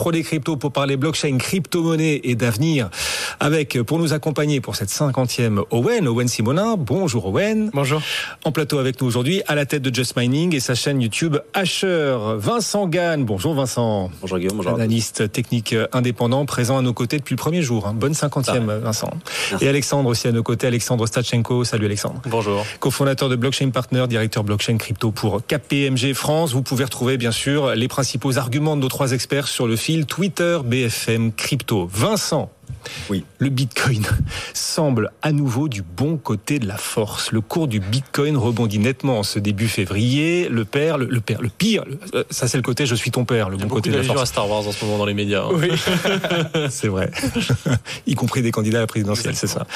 pro des cryptos pour parler blockchain, crypto-monnaie et d'avenir avec, pour nous accompagner pour cette 50e Owen, Owen Simonin. Bonjour Owen. Bonjour. En plateau avec nous aujourd'hui, à la tête de Just Mining et sa chaîne YouTube Asher, Vincent Gann. Bonjour Vincent. Bonjour Guillaume, bonjour. Analyste technique indépendant, présent à nos côtés depuis le premier jour. Hein. Bonne 50e Vincent. Et Alexandre aussi à nos côtés, Alexandre Stachenko. Salut Alexandre. Bonjour. Co-fondateur de Blockchain Partner, directeur blockchain crypto pour KPMG France. Vous pouvez retrouver bien sûr les principaux arguments de nos trois experts sur le fil Twitter BFM Crypto. Vincent. Oui. Le Bitcoin semble à nouveau du bon côté de la force. Le cours du Bitcoin rebondit nettement en ce début février. Le père, le, père, le pire, euh, ça c'est le côté je suis ton père, le bon côté de la force. à Star Wars en ce moment dans les médias. Hein. Oui, c'est vrai. y compris des candidats à la présidentielle, c'est ça.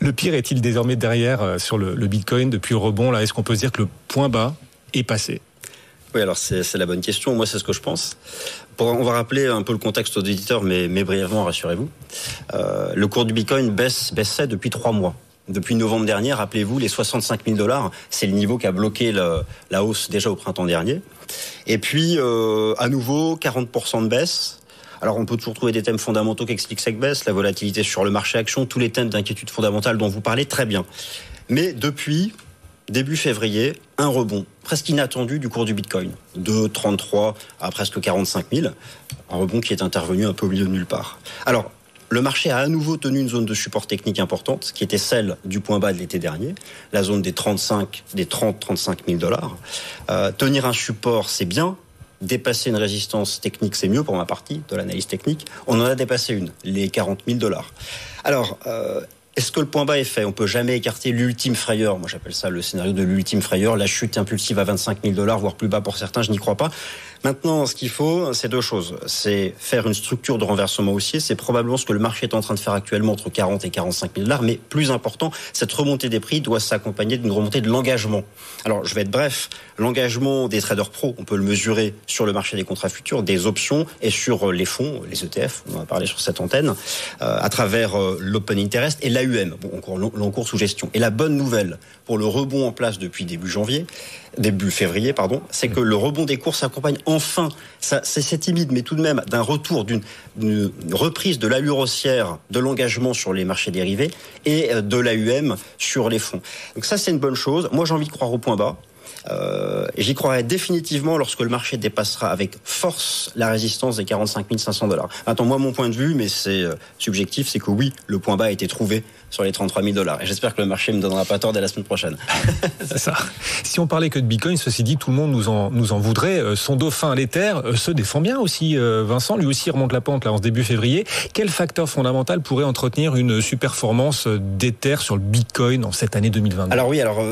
Le pire est-il désormais derrière euh, sur le, le Bitcoin depuis le rebond Là, est-ce qu'on peut se dire que le point bas est passé? Oui, alors c'est la bonne question. Moi, c'est ce que je pense. Pour, on va rappeler un peu le contexte aux éditeurs, mais, brièvement, rassurez-vous. Euh, le cours du Bitcoin baisse, baissait depuis trois mois. Depuis novembre dernier, rappelez-vous, les 65 000 dollars, c'est le niveau qui a bloqué la hausse déjà au printemps dernier. Et puis, euh, à nouveau, 40% de baisse. Alors on peut toujours trouver des thèmes fondamentaux qui expliquent cette baisse, la volatilité sur le marché action, tous les thèmes d'inquiétude fondamentale dont vous parlez très bien. Mais depuis, début février, un rebond presque inattendu du cours du Bitcoin, de 33 à presque 45 000, un rebond qui est intervenu un peu au milieu de nulle part. Alors, le marché a à nouveau tenu une zone de support technique importante, qui était celle du point bas de l'été dernier, la zone des 35, des 30-35 000 dollars. Euh, tenir un support, c'est bien. Dépasser une résistance technique, c'est mieux pour ma partie de l'analyse technique. On en a dépassé une, les 40 000 dollars. Alors, euh, est-ce que le point bas est fait? On peut jamais écarter l'ultime frayeur. Moi, j'appelle ça le scénario de l'ultime frayeur, la chute impulsive à 25 000 dollars, voire plus bas pour certains. Je n'y crois pas. Maintenant, ce qu'il faut, c'est deux choses. C'est faire une structure de renversement haussier. C'est probablement ce que le marché est en train de faire actuellement entre 40 et 45 000 dollars. Mais plus important, cette remontée des prix doit s'accompagner d'une remontée de l'engagement. Alors, je vais être bref. L'engagement des traders pro, on peut le mesurer sur le marché des contrats futurs, des options et sur les fonds, les ETF. On en a parlé sur cette antenne, euh, à travers euh, l'open interest et l'AUM, bon, l'encours sous gestion. Et la bonne nouvelle pour le rebond en place depuis début janvier, début février, pardon, c'est que le rebond des cours s'accompagne enfin, c'est timide, mais tout de même, d'un retour d'une reprise de l'allure haussière de l'engagement sur les marchés dérivés et euh, de l'AUM sur les fonds. Donc ça, c'est une bonne chose. Moi, j'ai envie de croire au point bas. Euh, J'y croirai définitivement lorsque le marché dépassera avec force la résistance des 45 500 dollars. Attends, moi, mon point de vue, mais c'est euh, subjectif, c'est que oui, le point bas a été trouvé sur les 33 000 dollars. Et j'espère que le marché me donnera pas tort dès la semaine prochaine. c'est ça. Si on parlait que de Bitcoin, ceci dit, tout le monde nous en, nous en voudrait. Euh, son dauphin, l'Ether, euh, se défend bien aussi. Vincent, lui aussi remonte la pente là en ce début février. Quel facteur fondamental pourrait entretenir une surperformance d'Ether sur le Bitcoin en cette année 2022 Alors oui, alors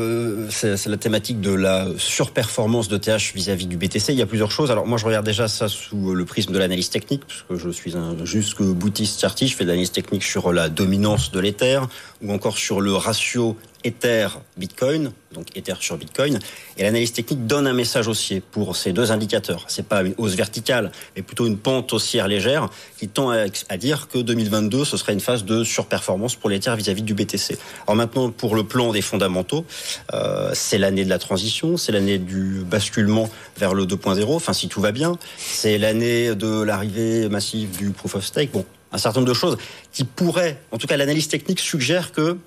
c'est la thématique de la surperformance de TH vis-à-vis du BTC. Il y a plusieurs choses. Alors moi, je regarde déjà ça sous le prisme de l'analyse technique, parce que je suis un jusque boutiste charty. Je fais de l'analyse technique sur la dominance de l'Ether ou encore sur le ratio Ether Bitcoin, donc Ether sur Bitcoin, et l'analyse technique donne un message haussier pour ces deux indicateurs. C'est pas une hausse verticale, mais plutôt une pente haussière légère qui tend à, dire que 2022 ce serait une phase de surperformance pour l'Ether vis-à-vis du BTC. Alors maintenant pour le plan des fondamentaux, euh, c'est l'année de la transition, c'est l'année du basculement vers le 2.0. Enfin si tout va bien, c'est l'année de l'arrivée massive du proof of stake. Bon, un certain nombre de choses qui pourraient, en tout cas l'analyse technique suggère que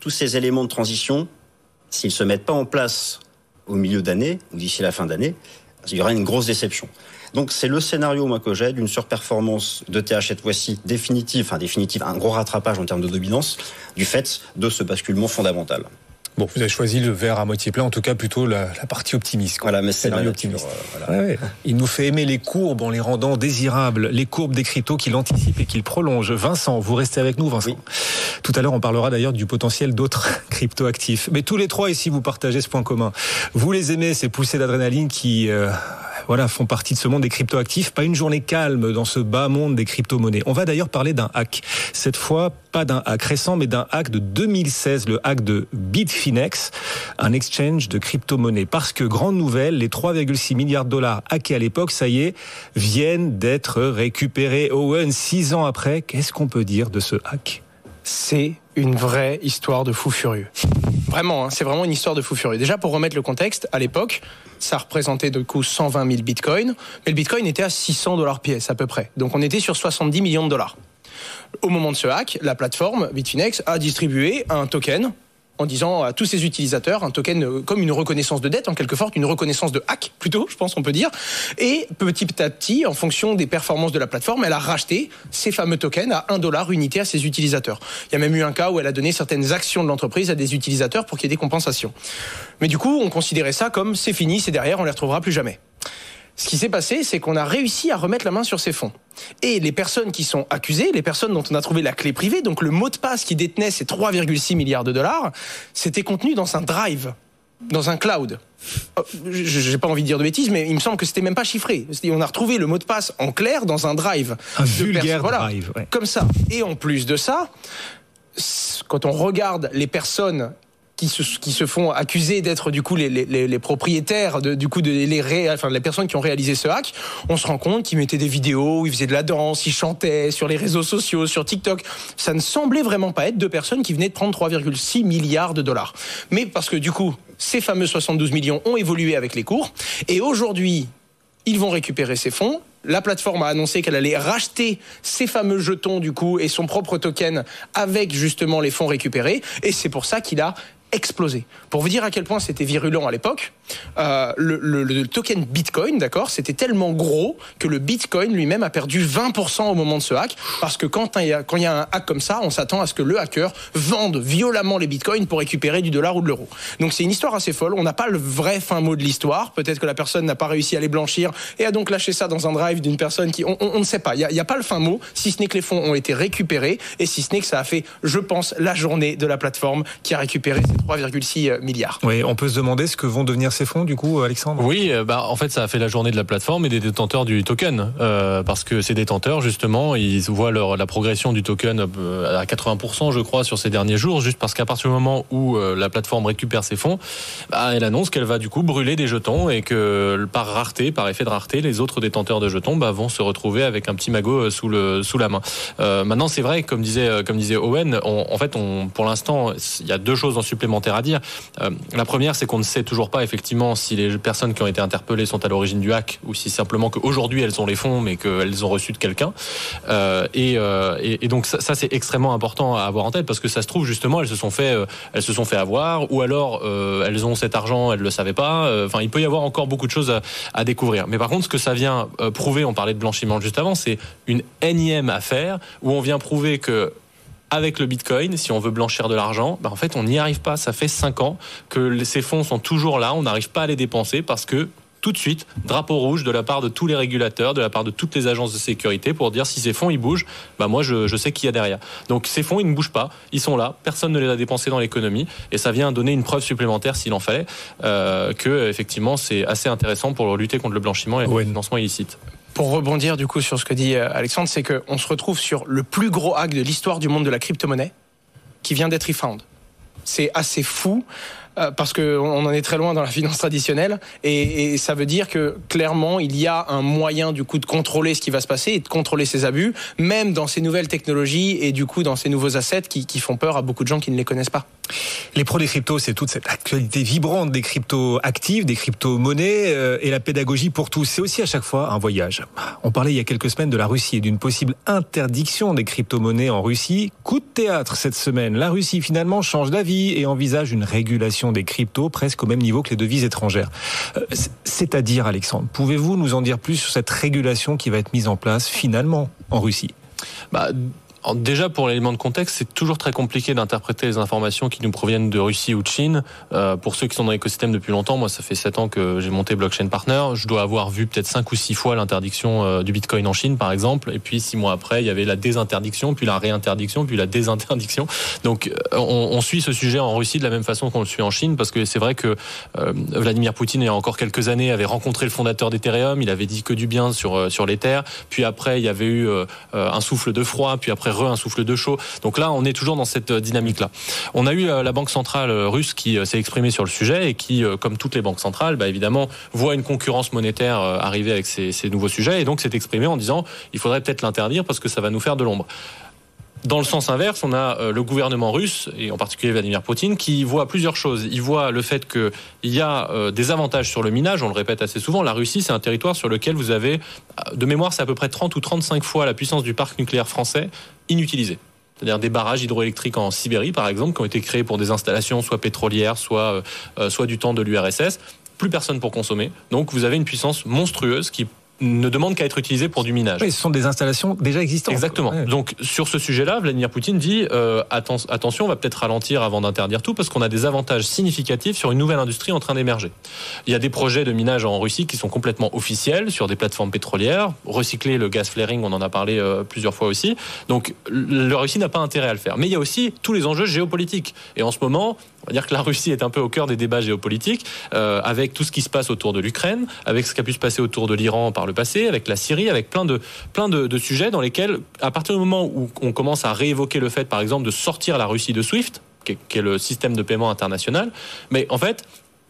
tous ces éléments de transition, s'ils se mettent pas en place au milieu d'année ou d'ici la fin d'année, il y aura une grosse déception. Donc c'est le scénario que j'ai d'une surperformance de TH cette fois-ci définitive, enfin définitive, un gros rattrapage en termes de dominance du fait de ce basculement fondamental. Bon, vous avez choisi le verre à moitié plein, en tout cas plutôt la, partie optimiste. Voilà, mais c'est optimiste. Euh, voilà. Il nous fait aimer les courbes en les rendant désirables, les courbes des cryptos qu'il anticipe et qu'il prolonge. Vincent, vous restez avec nous, Vincent. Tout à l'heure, on parlera d'ailleurs du potentiel d'autres crypto-actifs. Mais tous les trois ici, vous partagez ce point commun. Vous les aimez, ces poussées d'adrénaline qui euh, voilà, font partie de ce monde des cryptoactifs. Pas une journée calme dans ce bas monde des crypto-monnaies. On va d'ailleurs parler d'un hack. Cette fois, pas d'un hack récent, mais d'un hack de 2016, le hack de Bitfinex, un exchange de crypto-monnaies. Parce que, grande nouvelle, les 3,6 milliards de dollars hackés à l'époque, ça y est, viennent d'être récupérés. Owen, six ans après, qu'est-ce qu'on peut dire de ce hack? C'est une vraie histoire de fou furieux. Vraiment, hein, c'est vraiment une histoire de fou furieux. Déjà, pour remettre le contexte, à l'époque, ça représentait de coup 120 000 bitcoins, mais le bitcoin était à 600 dollars pièce à peu près. Donc on était sur 70 millions de dollars. Au moment de ce hack, la plateforme Bitfinex a distribué un token en disant à tous ses utilisateurs un token euh, comme une reconnaissance de dette, en quelque sorte une reconnaissance de hack plutôt, je pense on peut dire. Et petit à petit, en fonction des performances de la plateforme, elle a racheté ces fameux tokens à 1 dollar unité à ses utilisateurs. Il y a même eu un cas où elle a donné certaines actions de l'entreprise à des utilisateurs pour qu'il y ait des compensations. Mais du coup, on considérait ça comme c'est fini, c'est derrière, on les retrouvera plus jamais. Ce qui s'est passé, c'est qu'on a réussi à remettre la main sur ces fonds. Et les personnes qui sont accusées, les personnes dont on a trouvé la clé privée, donc le mot de passe qui détenait ces 3,6 milliards de dollars, c'était contenu dans un drive, dans un cloud. Oh, j'ai pas envie de dire de bêtises, mais il me semble que c'était même pas chiffré. On a retrouvé le mot de passe en clair dans un drive. Un vulgaire drive. Comme ça. Et en plus de ça, quand on regarde les personnes qui se, font accuser d'être du coup les, propriétaires du coup de les ré, enfin les personnes qui ont réalisé ce hack, on se rend compte qu'ils mettaient des vidéos, ils faisaient de la danse, ils chantaient sur les réseaux sociaux, sur TikTok. Ça ne semblait vraiment pas être deux personnes qui venaient de prendre 3,6 milliards de dollars. Mais parce que du coup, ces fameux 72 millions ont évolué avec les cours et aujourd'hui, ils vont récupérer ces fonds. La plateforme a annoncé qu'elle allait racheter ces fameux jetons du coup et son propre token avec justement les fonds récupérés et c'est pour ça qu'il a explosé. Pour vous dire à quel point c'était virulent à l'époque, euh, le, token Bitcoin, d'accord, c'était tellement gros que le Bitcoin lui-même a perdu 20% au moment de ce hack, parce que quand il y a, quand y a un hack comme ça, on s'attend à ce que le hacker vende violemment les Bitcoins pour récupérer du dollar ou de l'euro. Donc c'est une histoire assez folle. On n'a pas le vrai fin mot de l'histoire. Peut-être que la personne n'a pas réussi à les blanchir et a donc lâché ça dans un drive d'une personne qui, on, ne sait pas. Il n'y a, a, pas le fin mot, si ce n'est que les fonds ont été récupérés et si ce n'est que ça a fait, je pense, la journée de la plateforme qui a récupéré ces 3,6 milliards. Oui, on peut se demander ce que vont devenir ces fonds, du coup, Alexandre Oui, euh, bah, en fait, ça a fait la journée de la plateforme et des détenteurs du token. Euh, parce que ces détenteurs, justement, ils voient leur, la progression du token euh, à 80%, je crois, sur ces derniers jours, juste parce qu'à partir du moment où euh, la plateforme récupère ses fonds, bah, elle annonce qu'elle va du coup brûler des jetons et que par rareté, par effet de rareté, les autres détenteurs de jetons bah, vont se retrouver avec un petit magot sous, le, sous la main. maintenant, c'est vrai, comme disait, comme disait Owen, en fait, on, pour l'instant, il y a deux choses en à dire. la première, c'est qu'on ne sait toujours pas effectivement si les personnes qui ont été interpellées sont à l'origine du hack ou si simplement qu'aujourd'hui elles ont les fonds mais qu'elles ont reçu de quelqu'un. Euh, euh, et, donc ça, c'est extrêmement important à avoir en tête parce que ça se trouve justement elles se sont fait, euh, elles se sont fait avoir ou alors elles ont cet argent, elles le savaient pas. Enfin, il peut y avoir encore beaucoup de choses à, à découvrir. Mais par contre, ce que ça vient prouver, on parlait de blanchiment juste avant, c'est une énième affaire où on vient prouver que avec le Bitcoin, si on veut blanchir de l'argent, ben en fait, on n'y arrive pas. Ça fait cinq ans que ces fonds sont toujours là. On n'arrive pas à les dépenser parce que tout de suite, drapeau rouge de la part de tous les régulateurs, de la part de toutes les agences de sécurité pour dire si ces fonds ils bougent, bah moi je, je sais qui y a derrière. Donc ces fonds ils ne bougent pas, ils sont là, personne ne les a dépensés dans l'économie et ça vient donner une preuve supplémentaire s'il en fallait euh, que effectivement c'est assez intéressant pour lutter contre le blanchiment et le financement illicite pour rebondir du coup sur ce que dit euh, Alexandre, c'est qu'on se retrouve sur le plus gros hack de l'histoire du monde de la crypto-monnaie qui vient d'être refound. C'est assez fou. Euh, parce qu'on en est très loin dans la finance traditionnelle et, ça veut dire que clairement il y a un moyen du coup de contrôler ce qui va se passer et de contrôler ces abus, même dans ces nouvelles technologies et du coup dans ces nouveaux assets qui font peur à beaucoup de gens qui ne les connaissent pas. Les pros des cryptos, c'est toute cette actualité vibrante des cryptos actives, des crypto-monnaies euh, et la pédagogie pour tous. C'est aussi à chaque fois un voyage. On parlait il y a quelques semaines de la Russie et d'une possible interdiction des crypto-monnaies en Russie. Coup de théâtre cette semaine. La Russie finalement change d'avis et envisage une régulation des cryptos presque au même niveau que les devises étrangères. Euh, c'est-à-dire, Alexandre, pouvez-vous nous en dire plus sur cette régulation qui va être mise en place finalement en Russie? Bah, déjà, pour l'élément de contexte, c'est toujours très compliqué d'interpréter les informations qui nous proviennent de Russie ou de Chine. Euh, pour ceux qui sont dans l'écosystème depuis longtemps, moi, ça fait sept ans que j'ai monté Blockchain Partner. Je dois avoir vu peut-être cinq ou six fois l'interdiction euh, du Bitcoin en Chine, par exemple. Et puis, six mois après, il y avait la désinterdiction, puis la réinterdiction, puis la désinterdiction. Donc, euh, on, suit ce sujet en Russie de la même façon qu'on le suit en Chine, parce que c'est vrai que Vladimir Poutine, il y a encore quelques années, avait rencontré le fondateur d'Ethereum. Il avait dit que du bien sur, sur l'Ether. Puis après, il y avait eu un souffle de froid. Puis après, un souffle de chaud. Donc là, on est toujours dans cette euh, dynamique-là. On a eu euh, la Banque centrale euh, russe qui s'est exprimée sur le sujet et qui, comme toutes les banques centrales, bah, évidemment, voit une concurrence monétaire arriver avec ces nouveaux sujets et donc s'est exprimée en disant il faudrait peut-être l'interdire parce que ça va nous faire de l'ombre Dans le sens inverse, on a euh, le gouvernement russe, et en particulier Vladimir Poutine, qui voit plusieurs choses. Il voit le fait qu'il y a euh, des avantages sur le minage, on le répète assez souvent, la Russie, c'est un territoire sur lequel vous avez, de mémoire, c'est à peu près 30 ou 35 fois la puissance du parc nucléaire français inutilisé c'est-à-dire des barrages hydroélectriques en Sibérie, par exemple, qui ont été créés pour des installations soit pétrolières, soit, soit du temps de l'URSS. Plus personne pour consommer. Donc vous avez une puissance monstrueuse qui ne demande qu'à être utilisé pour du minage. Oui, ce sont des installations déjà existantes. Exactement. Donc sur ce sujet-là, Vladimir Poutine dit euh, attention, on va peut-être ralentir avant d'interdire tout parce qu'on a des avantages significatifs sur une nouvelle industrie en train d'émerger. Il y a des projets de minage en Russie qui sont complètement officiels sur des plateformes pétrolières, recycler le gaz flaring, on en a parlé euh, plusieurs fois aussi. Donc la Russie n'a pas intérêt à le faire. Mais il y a aussi tous les enjeux géopolitiques. Et en ce moment, on va dire que la Russie est un peu au cœur des débats géopolitiques, euh, avec tout ce qui se passe autour de l'Ukraine, avec ce qui a pu se passer autour de l'Iran par le passé, avec la Syrie, avec plein de sujets dans lesquels, à partir du moment où on commence à réévoquer le fait, par exemple, de sortir la Russie de SWIFT, qui est le système de paiement international, mais en fait,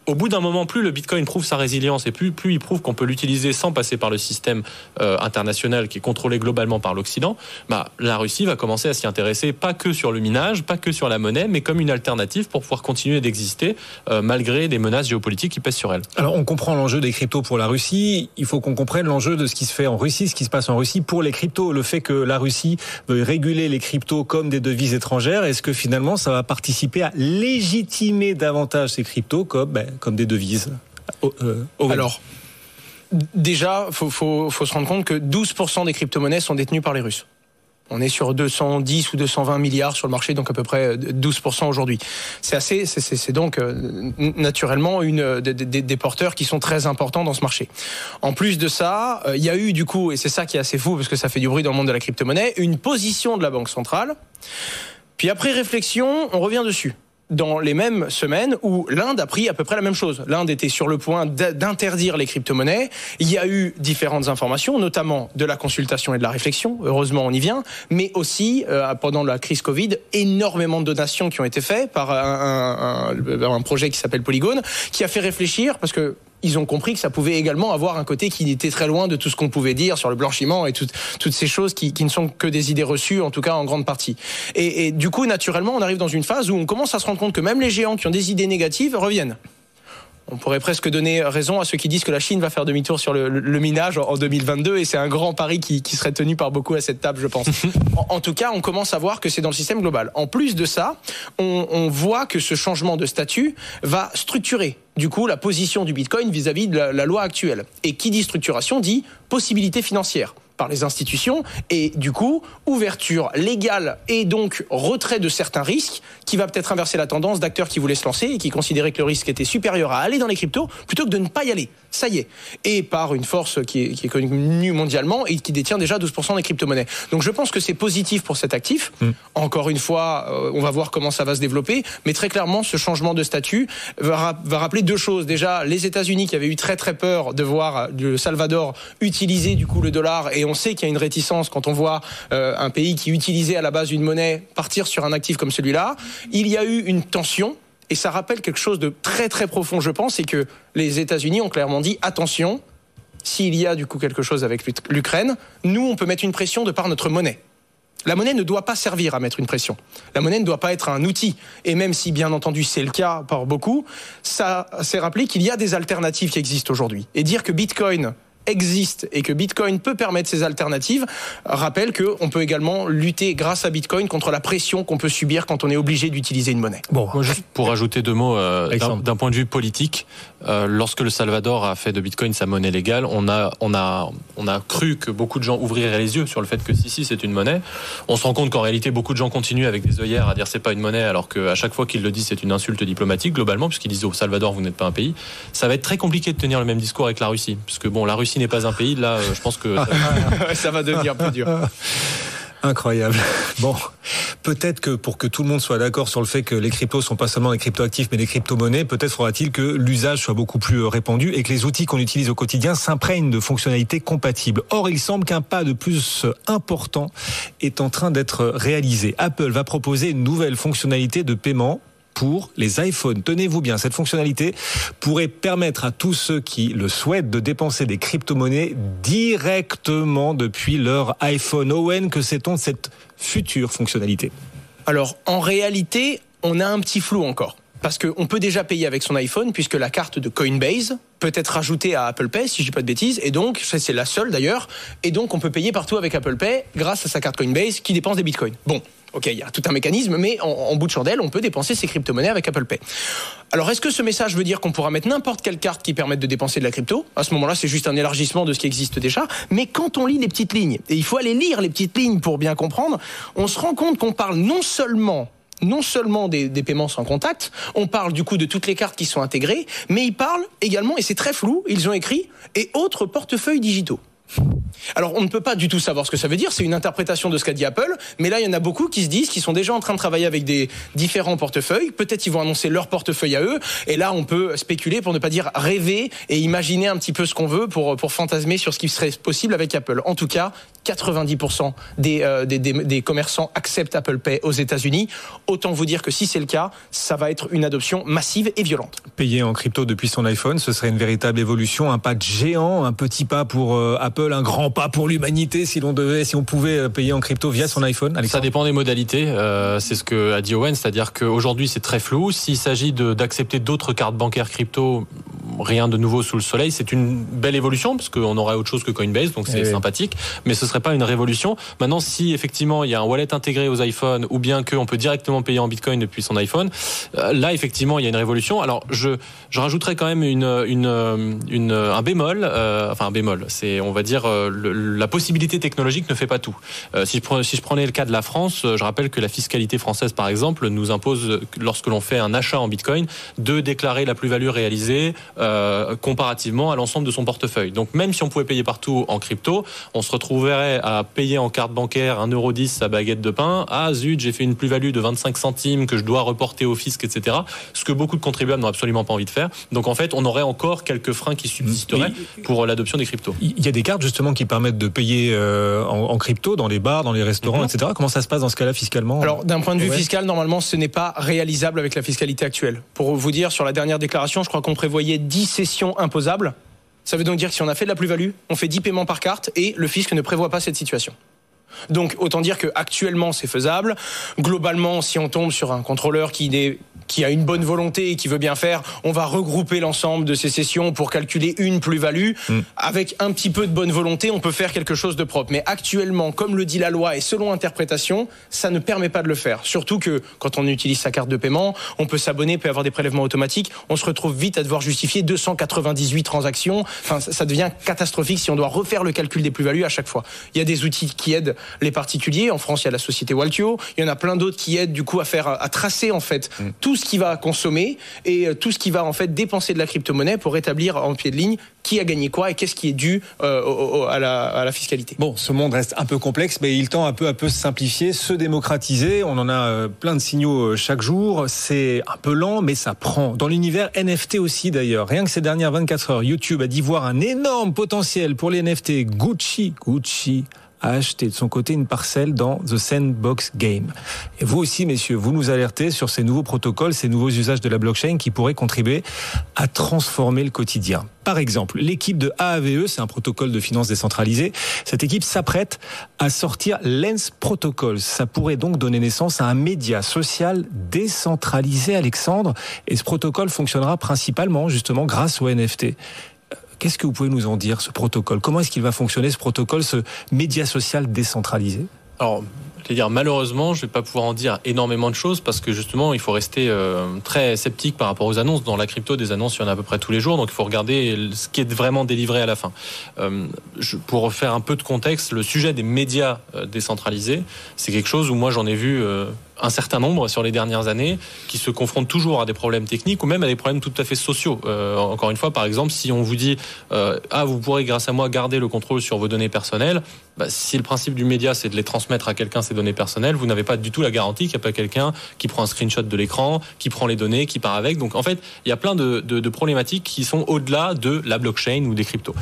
au bout d'un moment, plus le Bitcoin prouve sa résilience et plus, il prouve qu'on peut l'utiliser sans passer par le système euh, international qui est contrôlé globalement par l'Occident, bah, la Russie va commencer à s'y intéresser pas que sur le minage, pas que sur la monnaie, mais comme une alternative pour pouvoir continuer d'exister euh, malgré des menaces géopolitiques qui pèsent sur elle. Alors on comprend l'enjeu des cryptos pour la Russie, il faut qu'on comprenne l'enjeu de ce qui se fait en Russie, ce qui se passe en Russie pour les cryptos. Le fait que la Russie veuille réguler les cryptos comme des devises étrangères, est-ce que finalement ça va participer à légitimer davantage ces cryptos comme ben, comme des devises euh, Alors, déjà, il faut, se rendre compte que 12% des crypto-monnaies sont détenues par les Russes. On est sur 210 ou 220 milliards sur le marché, donc à peu près 12% aujourd'hui. C'est assez, c'est donc euh, naturellement une des, des, porteurs qui sont très importants dans ce marché. En plus de ça, euh, il y a eu du coup, et c'est ça qui est assez fou parce que ça fait du bruit dans le monde de la crypto-monnaie, une position de la banque centrale. Puis après réflexion, on revient dessus dans les mêmes semaines où l'Inde a pris à peu près la même chose. L'Inde était sur le point d'interdire les crypto-monnaies. Il y a eu différentes informations, notamment de la consultation et de la réflexion. Heureusement, on y vient. Mais aussi, euh, pendant la crise Covid, énormément de donations qui ont été faites par un, un, un projet qui s'appelle Polygone, qui a fait réfléchir, parce que ils ont compris que ça pouvait également avoir un côté qui était très loin de tout ce qu'on pouvait dire sur le blanchiment et toutes ces choses qui, ne sont que des idées reçues, en tout cas en grande partie. Et du coup, naturellement, on arrive dans une phase où on commence à se rendre compte que même les géants qui ont des idées négatives reviennent. On pourrait presque donner raison à ceux qui disent que la Chine va faire demi-tour sur le, le, minage en 2022 et c'est un grand pari qui, qui, serait tenu par beaucoup à cette table, je pense. en, en, tout cas, on commence à voir que c'est dans le système global. En plus de ça, on, on voit que ce changement de statut va structurer du coup la position du Bitcoin vis-à-vis -vis de la, la loi actuelle. Et qui dit structuration dit possibilité financière par les institutions et du coup ouverture légale et donc retrait de certains risques qui va peut-être inverser la tendance d'acteurs qui voulaient se lancer et qui considéraient que le risque était supérieur à aller dans les cryptos plutôt que de ne pas y aller. Ça y est. Et par une force qui est, qui est connue mondialement et qui détient déjà 12% des crypto-monnaies. Donc je pense que c'est positif pour cet actif. Mm. Encore une fois, euh, on va voir comment ça va se développer. Mais très clairement, ce changement de statut va, va rappeler deux choses. Déjà, les États-Unis qui avaient eu très très peur de voir le Salvador utiliser du coup le dollar et on sait qu'il y a une réticence quand on voit euh, un pays qui utilisait à la base une monnaie partir sur un actif comme celui-là. Il y a eu une tension. Et ça rappelle quelque chose de très très profond, je pense, c'est que les États-Unis ont clairement dit attention, s'il y a du coup quelque chose avec l'Ukraine, nous on peut mettre une pression de par notre monnaie. La monnaie ne doit pas servir à mettre une pression. La monnaie ne doit pas être un outil. Et même si, bien entendu, c'est le cas par beaucoup, ça s'est rappelé qu'il y a des alternatives qui existent aujourd'hui. Et dire que Bitcoin existe et que Bitcoin peut permettre ces alternatives, rappelle qu'on peut également lutter grâce à Bitcoin contre la pression qu'on peut subir quand on est obligé d'utiliser une monnaie. Bon, Moi, juste pour ajouter deux mots, euh, d'un point de vue politique, euh, lorsque le Salvador a fait de Bitcoin sa monnaie légale, on a, on a, on a cru que beaucoup de gens ouvriraient les yeux sur le fait que si, si, c'est une monnaie. On se rend compte qu'en réalité, beaucoup de gens continuent avec des œillères à dire c'est pas une monnaie, alors qu'à chaque fois qu'ils le disent, c'est une insulte diplomatique globalement, puisqu'ils disent au Salvador, vous n'êtes pas un pays. Ça va être très compliqué de tenir le même discours avec la Russie, puisque bon, la Russie n'est pas un pays. Là, je pense que ça, ça va devenir plus dur. Incroyable. Bon, peut-être que pour que tout le monde soit d'accord sur le fait que les cryptos sont pas seulement des cryptoactifs mais des crypto-monnaies, peut-être faudra-t-il que l'usage soit beaucoup plus répandu et que les outils qu'on utilise au quotidien s'imprègnent de fonctionnalités compatibles. Or, il semble qu'un pas de plus important est en train d'être réalisé. Apple va proposer une nouvelle fonctionnalité de paiement pour les iPhones. Tenez-vous bien, cette fonctionnalité pourrait permettre à tous ceux qui le souhaitent de dépenser des crypto-monnaies directement depuis leur iPhone. Owen, que sait-on de cette future fonctionnalité? Alors, en réalité, on a un petit flou encore parce qu'on peut déjà payer avec son iPhone puisque la carte de Coinbase peut être rajoutée à Apple Pay si je dis pas de bêtises et donc c'est la seule d'ailleurs et donc on peut payer partout avec Apple Pay grâce à sa carte Coinbase qui dépense des bitcoins. Bon, ok, il y a tout un mécanisme, mais en, bout de chandelle, on peut dépenser ses crypto-monnaies avec Apple Pay. Alors est-ce que ce message veut dire qu'on pourra mettre n'importe quelle carte qui permette de dépenser de la crypto? À ce moment-là, c'est juste un élargissement de ce qui existe déjà. Mais quand on lit les petites lignes, et il faut aller lire les petites lignes pour bien comprendre, on se rend compte qu'on parle non seulement non seulement des, paiements sans contact, on parle du coup de toutes les cartes qui sont intégrées, mais ils parlent également, et c'est très flou, ils ont écrit, et autres portefeuilles digitaux. Alors on ne peut pas du tout savoir ce que ça veut dire, c'est une interprétation de ce qu'a dit Apple, mais là il y en a beaucoup qui se disent qu'ils sont déjà en train de travailler avec des différents portefeuilles, peut-être ils vont annoncer leur portefeuille à eux, et là on peut spéculer pour ne pas dire rêver et imaginer un petit peu ce qu'on veut pour, pour fantasmer sur ce qui serait possible avec Apple. En tout cas, 90% euh, des, des, des, commerçants acceptent Apple Pay aux États-Unis. Autant vous dire que si c'est le cas, ça va être une adoption massive et violente. Payer en crypto depuis son iPhone, ce serait une véritable évolution, un pas de géant, un petit pas pour euh, Apple, un grand pas pour l'humanité si l'on devait, si on pouvait euh, payer en crypto via son iPhone. Ça dépend des modalités. c'est ce que a dit Owen, c'est-à-dire qu'aujourd'hui c'est très flou. S'il s'agit d'accepter d'autres cartes bancaires crypto, rien de nouveau sous le soleil. C'est une belle évolution parce qu'on aurait autre chose que Coinbase, donc c'est eh sympathique. Mais ce serait pas une révolution. Maintenant, si effectivement il y a un wallet intégré aux iPhones ou bien qu'on peut directement payer en Bitcoin depuis son iPhone, euh, là effectivement il y a une révolution. Alors je je rajouterais quand même une une, une un bémol, euh, enfin un bémol. C'est on va dire euh, la possibilité technologique ne fait pas tout. si je prends, si je prenais le cas de la France, je rappelle que la fiscalité française par exemple nous impose lorsque l'on fait un achat en Bitcoin de déclarer la plus-value réalisée euh, comparativement à l'ensemble de son portefeuille. Donc même si on pouvait payer partout en crypto, on se retrouverait à payer en carte bancaire 1,10€ sa baguette de pain. Ah zut, j'ai fait une plus-value de 25 centimes que je dois reporter au fisc, etc. Ce que beaucoup de contribuables n'ont absolument pas envie de faire. Donc en fait, on aurait encore quelques freins qui subsisteraient pour l'adoption des cryptos. Il y a des cartes justement qui permettent de payer euh, en, crypto dans les bars, dans les restaurants, mhm. etc. Comment ça se passe dans ce cas-là fiscalement? Alors d'un point de vue fiscal, normalement, ce n'est pas réalisable avec la fiscalité actuelle. Pour vous dire, sur la dernière déclaration, je crois qu'on prévoyait 10 sessions imposables. Ça veut donc dire que si on a fait de la plus-value, on fait 10 paiements par carte et le fisc ne prévoit pas cette situation. Donc autant dire que actuellement c'est faisable. Globalement, si on tombe sur un contrôleur qui est qui a une bonne volonté et qui veut bien faire, on va regrouper l'ensemble de ces sessions pour calculer une plus-value. Mm. Avec un petit peu de bonne volonté, on peut faire quelque chose de propre. Mais actuellement, comme le dit la loi et selon interprétation, ça ne permet pas de le faire. Surtout que quand on utilise sa carte de paiement, on peut s'abonner, peut avoir des prélèvements automatiques. On se retrouve vite à devoir justifier 298 transactions. Enfin, ça devient catastrophique si on doit refaire le calcul des plus-values à chaque fois. Il y a des outils qui aident les particuliers. En France, il y a la société Waltio. Il y en a plein d'autres qui aident du coup à faire, à tracer en fait mm. tout ce qui va consommer et euh, tout ce qui va en fait dépenser de la crypto-monnaie pour établir en pied de ligne qui a gagné quoi et qu'est-ce qui est dû euh, à, la, fiscalité. Bon, ce monde reste un peu complexe, mais il tend un peu à peu se simplifier, se démocratiser. On en a euh, plein de signaux chaque jour. C'est un peu lent, mais ça prend. Dans l'univers NFT aussi d'ailleurs. Rien que ces dernières 24 heures, YouTube a dit voir un énorme potentiel pour les NFT. Gucci, Gucci a acheté de son côté une parcelle dans The Sandbox Game. Et vous aussi, messieurs, vous nous alertez sur ces nouveaux protocoles, ces nouveaux usages de la blockchain qui pourraient contribuer à transformer le quotidien. Par exemple, l'équipe de AAVE, c'est un protocole de finance décentralisé, cette équipe s'apprête à sortir Lens Protocol. Ça pourrait donc donner naissance à un média social décentralisé, Alexandre. Et ce protocole fonctionnera principalement justement grâce au NFT. Qu'est-ce que vous pouvez nous en dire, ce protocole? Comment est-ce qu'il va fonctionner, ce protocole, ce média social décentralisé? Alors, je dire, malheureusement, je vais pas pouvoir en dire énormément de choses parce que justement, il faut rester euh, très sceptique par rapport aux annonces. Dans la crypto, des annonces, il y en a à peu près tous les jours, donc il faut regarder ce qui est vraiment délivré à la fin. Euh, pour faire un peu de contexte, le sujet des médias euh, décentralisés, c'est quelque chose où moi j'en ai vu un certain nombre sur les dernières années qui se confrontent toujours à des problèmes techniques ou même à des problèmes tout à fait sociaux. Euh, encore une fois, par exemple, si on vous dit euh, ah vous pourrez grâce à moi garder le contrôle sur vos données personnelles, bah, si le principe du média c'est de les transmettre à quelqu'un ces données personnelles, vous n'avez pas du tout la garantie qu'il n'y a pas quelqu'un qui prend un screenshot de l'écran, qui prend les données, qui part avec. Donc en fait, il y a plein de, de, de problématiques qui sont au-delà de la blockchain ou des cryptos.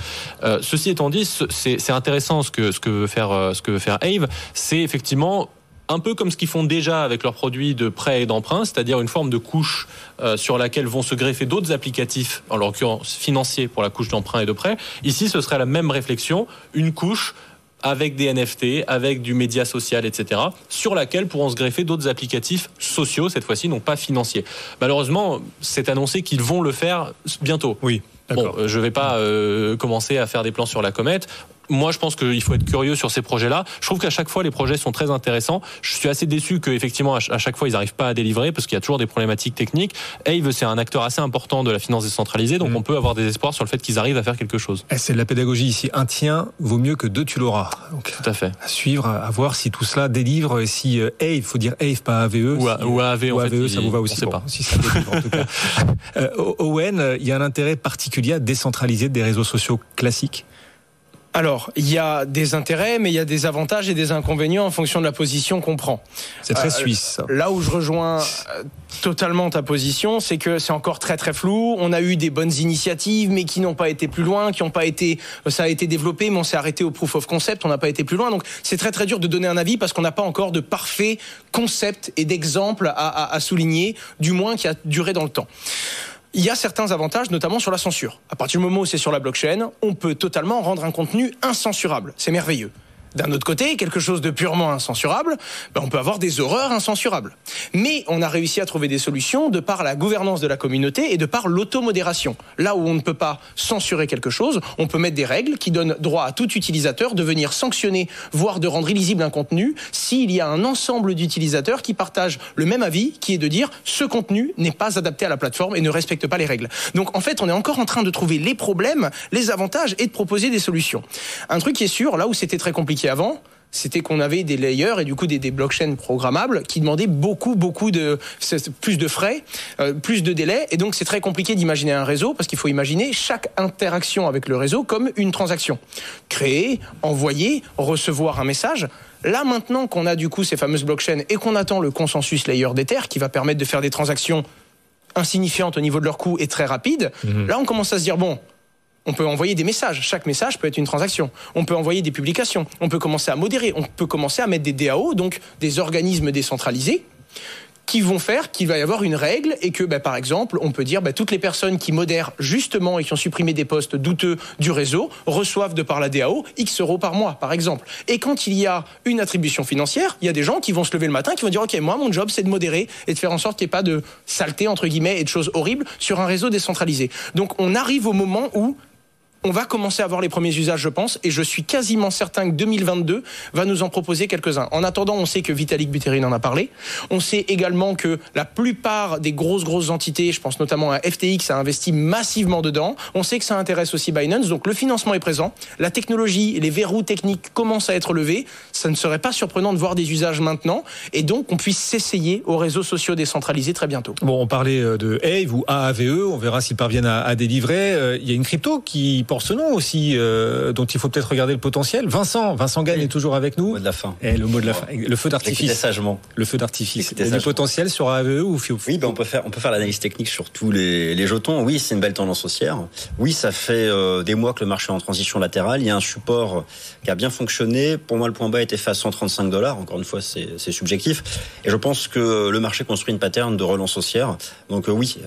Euh, ceci étant dit, c'est intéressant ce que ce que veut faire ce que veut faire Ave, c'est effectivement un peu comme ce qu'ils font déjà avec leurs produits de prêt et d'emprunt, c'est-à-dire une forme de couche euh, sur laquelle vont se greffer d'autres applicatifs, en l'occurrence financiers pour la couche d'emprunt et de prêt. Ici, ce serait la même réflexion, une couche avec des NFT, avec du média social, etc., sur laquelle pourront se greffer d'autres applicatifs sociaux, cette fois-ci, non pas financiers. Malheureusement, c'est annoncé qu'ils vont le faire bientôt. Oui. Bon, euh, je ne vais pas euh, commencer à faire des plans sur la comète moi, je pense qu'il faut être curieux sur ces projets-là. Je trouve qu'à chaque fois, les projets sont très intéressants. Je suis assez déçu qu'effectivement, à chaque fois, ils n'arrivent pas à délivrer parce qu'il y a toujours des problématiques techniques. Ave, c'est un acteur assez important de la finance décentralisée, donc mm. on peut avoir des espoirs sur le fait qu'ils arrivent à faire quelque chose. Eh, c'est de la pédagogie ici. Un tien vaut mieux que deux, tu l'auras. tout à fait. À suivre, à voir si tout cela délivre, si euh, Ave, faut dire Ave, pas AVE. Ou, AVE, en fait, ça vous va aussi. pas. Si ça délivre, en tout cas. Euh, Owen, il y a un intérêt particulier à décentraliser des réseaux sociaux classiques alors, il y a des intérêts, mais il y a des avantages et des inconvénients en fonction de la position qu'on prend. C'est très euh, suisse. Là où je rejoins euh, totalement ta position, c'est que c'est encore très très flou. On a eu des bonnes initiatives, mais qui n'ont pas été plus loin, qui n'ont pas été, ça a été développé, mais on s'est arrêté au proof of concept. On n'a pas été plus loin, donc c'est très très dur de donner un avis parce qu'on n'a pas encore de parfait concept et d'exemple à, à souligner, du moins qui a duré dans le temps il y a certains avantages, notamment sur la censure. À partir du moment où c'est sur la blockchain, on peut totalement rendre un contenu incensurable. C'est merveilleux. D'un autre côté, quelque chose de purement incensurable, ben on peut avoir des horreurs incensurables. Mais on a réussi à trouver des solutions de par la gouvernance de la communauté et de par l'automodération. Là où on ne peut pas censurer quelque chose, on peut mettre des règles qui donnent droit à tout utilisateur de venir sanctionner, voire de rendre illisible un contenu, s'il y a un ensemble d'utilisateurs qui partagent le même avis, qui est de dire ce contenu n'est pas adapté à la plateforme et ne respecte pas les règles. Donc en fait, on est encore en train de trouver les problèmes, les avantages et de proposer des solutions. Un truc qui est sûr, là où c'était très compliqué avant, c'était qu'on avait des layers et du coup des, blockchains programmables qui demandaient beaucoup, beaucoup de plus de frais, euh, plus de délais. Et donc c'est très compliqué d'imaginer un réseau parce qu'il faut imaginer chaque interaction avec le réseau comme une transaction. Créer, envoyer, recevoir un message. Là maintenant qu'on a du coup ces fameuses blockchains et qu'on attend le consensus layer d'Ether qui va permettre de faire des transactions insignifiantes au niveau de leur coût et très rapides, mhm. là on commence à se dire bon, on peut envoyer des messages. Chaque message peut être une transaction. On peut envoyer des publications. On peut commencer à modérer. On peut commencer à mettre des DAO, donc des organismes décentralisés, qui vont faire qu'il va y avoir une règle et que, bah, par exemple, on peut dire bah, toutes les personnes qui modèrent justement et qui ont supprimé des postes douteux du réseau reçoivent de par la DAO X euros par mois, par exemple. Et quand il y a une attribution financière, il y a des gens qui vont se lever le matin qui vont dire ok, moi mon job c'est de modérer et de faire en sorte qu'il n'y ait pas de saleté entre guillemets et de choses horribles sur un réseau décentralisé. Donc on arrive au moment où on va commencer à voir les premiers usages, je pense, et je suis quasiment certain que 2022 va nous en proposer quelques-uns. En attendant, on sait que Vitalik Buterin en a parlé. On sait également que la plupart des grosses, grosses entités, je pense notamment à FTX, a investi massivement dedans. On sait que ça intéresse aussi Binance, donc le financement est présent. La technologie les verrous techniques commencent à être levés. Ça ne serait pas surprenant de voir des usages maintenant, et donc on puisse s'essayer aux réseaux sociaux décentralisés très bientôt. Bon, on parlait euh, de AVE ou AAVE, on verra s'ils parviennent à, délivrer. Euh, il y a une crypto qui porte ce nom aussi, euh, dont il faut peut-être regarder le potentiel. Vincent, Vincent Gagne est toujours avec nous. Le mot de la fin. Et le mot de la fin. Le feu d'artifice. sagement. Le feu d'artifice. Du potentiel sur AVE ou Oui, ben on peut faire, on peut faire l'analyse technique sur tous les, les jetons. Oui, c'est une belle tendance haussière. Oui, ça fait euh, des mois que le marché est en transition latérale. Il y a un support qui a bien fonctionné. Pour moi, le point bas était fait à 135 dollars. Encore une fois, c'est subjectif. Et je pense que le marché construit une pattern de relance haussière. Donc euh, oui,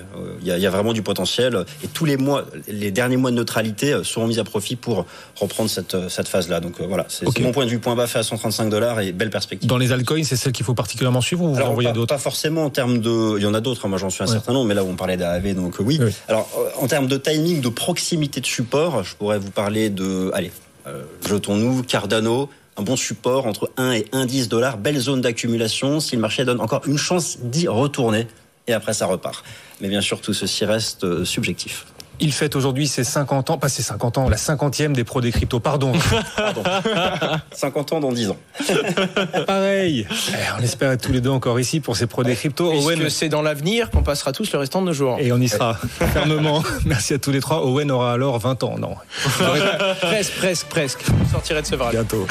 il y, a, il y a vraiment du potentiel. Et tous les mois, les derniers mois de neutralité seront mis à profit pour reprendre cette, cette phase-là. Donc euh, voilà, c'est mon point de vue. Point bas fait à 135 dollars et belle perspective. Dans les altcoins, c'est celle qu'il faut particulièrement suivre ou vous en voyez d'autres Pas forcément en termes de. Il y en a d'autres, hein. moi j'en suis un certain nombre, mais là où on parlait d'AAV, donc oui. Alors en termes de timing, de proximité de support, je pourrais vous parler de. Allez, euh, jetons-nous, Cardano un bon support entre 1 et 1,10 dollars, belle zone d'accumulation. Si le marché donne encore une chance d'y retourner, et après ça repart. Mais bien sûr, tout ceci reste euh, subjectif. Il fête aujourd'hui ses 50 ans, pas ses 50 ans, la 50e des pros des cryptos, pardon. pardon. 50 ans dans 10 ans. Pareil. Eh, on espère être tous les deux encore ici pour ces pros des cryptos. Owen, c'est dans l'avenir qu'on passera tous le restant de nos jours. Et on y sera fermement. Merci à tous les trois. Owen aura alors 20 ans, non Presque, presque, presque. Je sortirai de ce vrai. Bientôt.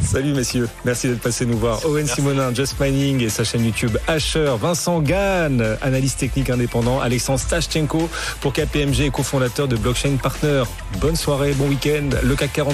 Salut messieurs. Merci d'être passés nous voir. Owen Simonin, Just Mining et sa chaîne YouTube Asher, Vincent Gann, analyste technique indépendant, Alexandre Stachchenko pour KPM co-fondateur de Blockchain Partner. Bonne soirée, bon week-end. Le CAC 40